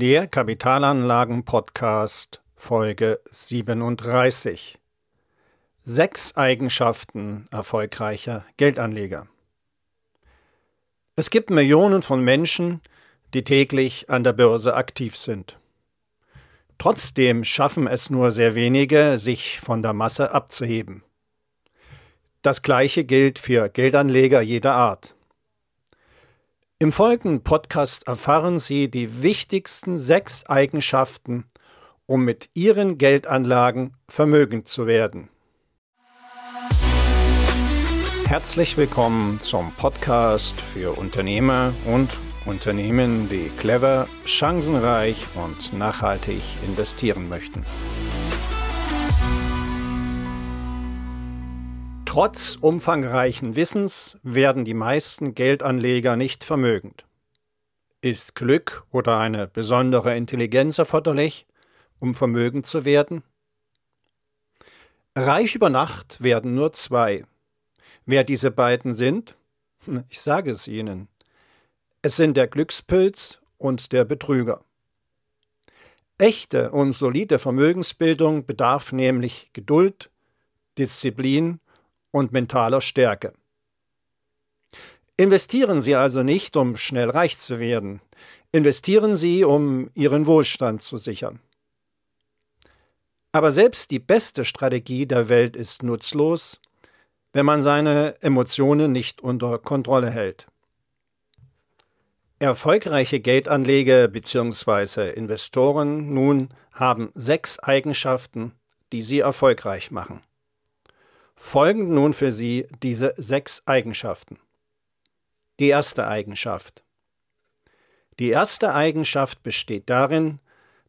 Der Kapitalanlagen-Podcast Folge 37. Sechs Eigenschaften erfolgreicher Geldanleger. Es gibt Millionen von Menschen, die täglich an der Börse aktiv sind. Trotzdem schaffen es nur sehr wenige, sich von der Masse abzuheben. Das gleiche gilt für Geldanleger jeder Art. Im folgenden Podcast erfahren Sie die wichtigsten sechs Eigenschaften, um mit Ihren Geldanlagen vermögend zu werden. Herzlich willkommen zum Podcast für Unternehmer und Unternehmen, die clever, chancenreich und nachhaltig investieren möchten. Trotz umfangreichen Wissens werden die meisten Geldanleger nicht vermögend. Ist Glück oder eine besondere Intelligenz erforderlich, um vermögend zu werden? Reich über Nacht werden nur zwei. Wer diese beiden sind? Ich sage es Ihnen. Es sind der Glückspilz und der Betrüger. Echte und solide Vermögensbildung bedarf nämlich Geduld, Disziplin und mentaler Stärke. Investieren Sie also nicht, um schnell reich zu werden. Investieren Sie, um Ihren Wohlstand zu sichern. Aber selbst die beste Strategie der Welt ist nutzlos, wenn man seine Emotionen nicht unter Kontrolle hält. Erfolgreiche Geldanleger bzw. Investoren nun haben sechs Eigenschaften, die sie erfolgreich machen. Folgen nun für Sie diese sechs Eigenschaften. Die erste Eigenschaft. Die erste Eigenschaft besteht darin,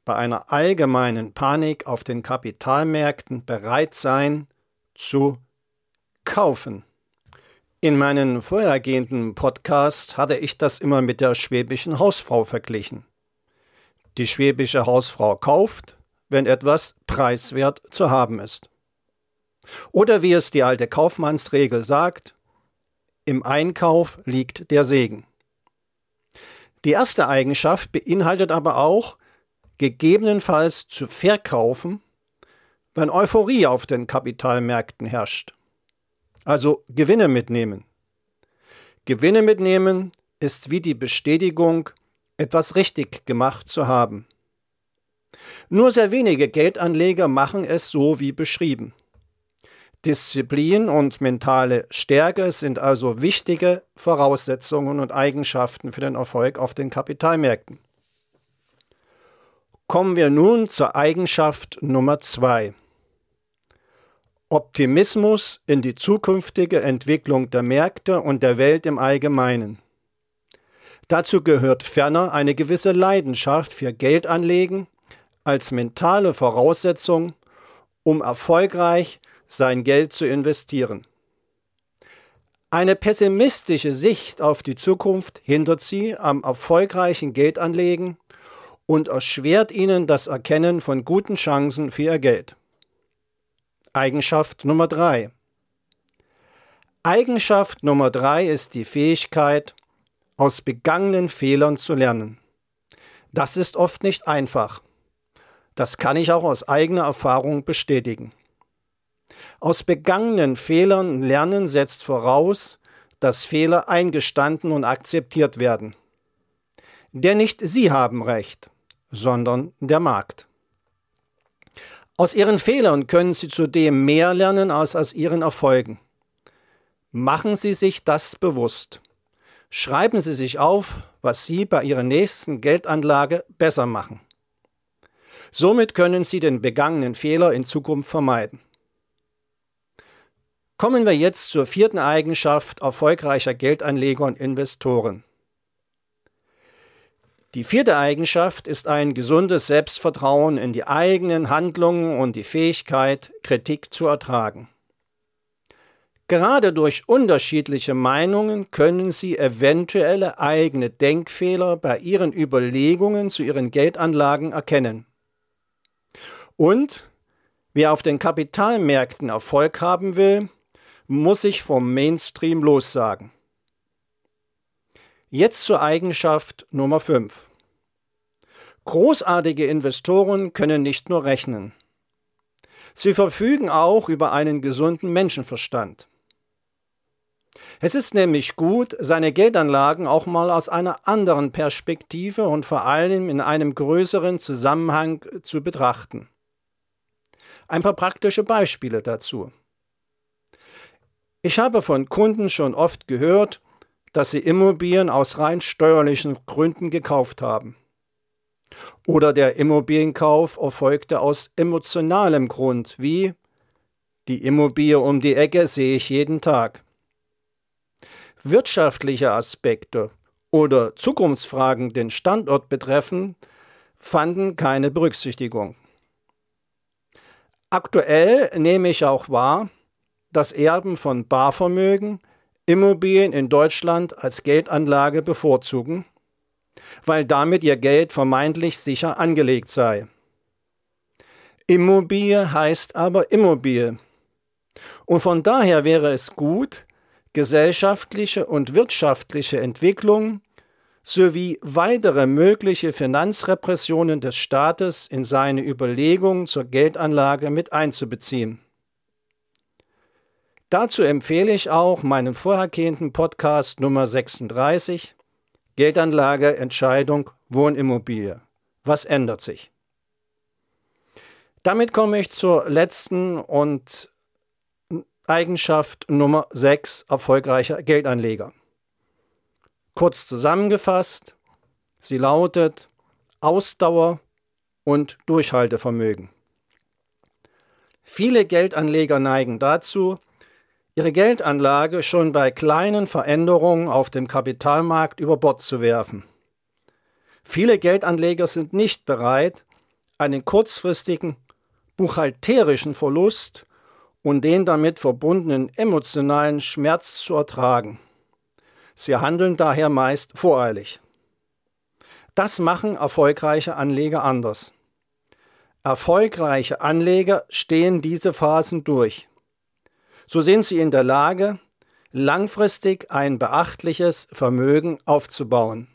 bei einer allgemeinen Panik auf den Kapitalmärkten bereit sein zu kaufen. In meinen vorhergehenden Podcasts hatte ich das immer mit der schwäbischen Hausfrau verglichen. Die schwäbische Hausfrau kauft, wenn etwas preiswert zu haben ist. Oder wie es die alte Kaufmannsregel sagt, im Einkauf liegt der Segen. Die erste Eigenschaft beinhaltet aber auch, gegebenenfalls zu verkaufen, wenn Euphorie auf den Kapitalmärkten herrscht. Also Gewinne mitnehmen. Gewinne mitnehmen ist wie die Bestätigung, etwas richtig gemacht zu haben. Nur sehr wenige Geldanleger machen es so wie beschrieben. Disziplin und mentale Stärke sind also wichtige Voraussetzungen und Eigenschaften für den Erfolg auf den Kapitalmärkten. Kommen wir nun zur Eigenschaft Nummer zwei. Optimismus in die zukünftige Entwicklung der Märkte und der Welt im Allgemeinen. Dazu gehört ferner eine gewisse Leidenschaft für Geldanlegen als mentale Voraussetzung, um erfolgreich sein Geld zu investieren. Eine pessimistische Sicht auf die Zukunft hindert sie am erfolgreichen Geldanlegen und erschwert ihnen das Erkennen von guten Chancen für ihr Geld. Eigenschaft Nummer drei. Eigenschaft Nummer drei ist die Fähigkeit, aus begangenen Fehlern zu lernen. Das ist oft nicht einfach. Das kann ich auch aus eigener Erfahrung bestätigen. Aus begangenen Fehlern lernen setzt voraus, dass Fehler eingestanden und akzeptiert werden. Denn nicht Sie haben Recht, sondern der Markt. Aus Ihren Fehlern können Sie zudem mehr lernen als aus Ihren Erfolgen. Machen Sie sich das bewusst. Schreiben Sie sich auf, was Sie bei Ihrer nächsten Geldanlage besser machen. Somit können Sie den begangenen Fehler in Zukunft vermeiden. Kommen wir jetzt zur vierten Eigenschaft erfolgreicher Geldanleger und Investoren. Die vierte Eigenschaft ist ein gesundes Selbstvertrauen in die eigenen Handlungen und die Fähigkeit, Kritik zu ertragen. Gerade durch unterschiedliche Meinungen können Sie eventuelle eigene Denkfehler bei Ihren Überlegungen zu Ihren Geldanlagen erkennen. Und wer auf den Kapitalmärkten Erfolg haben will, muss ich vom Mainstream lossagen. Jetzt zur Eigenschaft Nummer 5. Großartige Investoren können nicht nur rechnen. Sie verfügen auch über einen gesunden Menschenverstand. Es ist nämlich gut, seine Geldanlagen auch mal aus einer anderen Perspektive und vor allem in einem größeren Zusammenhang zu betrachten. Ein paar praktische Beispiele dazu. Ich habe von Kunden schon oft gehört, dass sie Immobilien aus rein steuerlichen Gründen gekauft haben. Oder der Immobilienkauf erfolgte aus emotionalem Grund, wie die Immobilie um die Ecke sehe ich jeden Tag. Wirtschaftliche Aspekte oder Zukunftsfragen den Standort betreffen, fanden keine Berücksichtigung. Aktuell nehme ich auch wahr, dass Erben von Barvermögen Immobilien in Deutschland als Geldanlage bevorzugen, weil damit ihr Geld vermeintlich sicher angelegt sei. Immobilie heißt aber Immobilie. Und von daher wäre es gut, gesellschaftliche und wirtschaftliche Entwicklung sowie weitere mögliche Finanzrepressionen des Staates in seine Überlegungen zur Geldanlage mit einzubeziehen. Dazu empfehle ich auch meinen vorhergehenden Podcast Nummer 36 Geldanlage, Entscheidung, Wohnimmobilie. Was ändert sich? Damit komme ich zur letzten und Eigenschaft Nummer 6 erfolgreicher Geldanleger. Kurz zusammengefasst, sie lautet Ausdauer und Durchhaltevermögen. Viele Geldanleger neigen dazu, ihre Geldanlage schon bei kleinen Veränderungen auf dem Kapitalmarkt über Bord zu werfen. Viele Geldanleger sind nicht bereit, einen kurzfristigen buchhalterischen Verlust und den damit verbundenen emotionalen Schmerz zu ertragen. Sie handeln daher meist voreilig. Das machen erfolgreiche Anleger anders. Erfolgreiche Anleger stehen diese Phasen durch. So sind sie in der Lage, langfristig ein beachtliches Vermögen aufzubauen.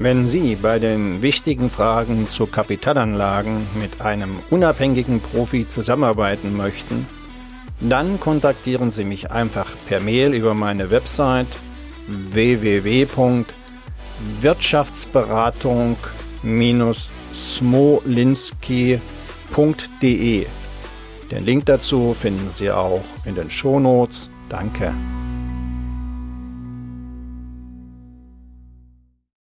Wenn Sie bei den wichtigen Fragen zu Kapitalanlagen mit einem unabhängigen Profi zusammenarbeiten möchten, dann kontaktieren Sie mich einfach per Mail über meine Website www.wirtschaftsberatung-smolinski.de. Den Link dazu finden Sie auch in den Shownotes. Danke.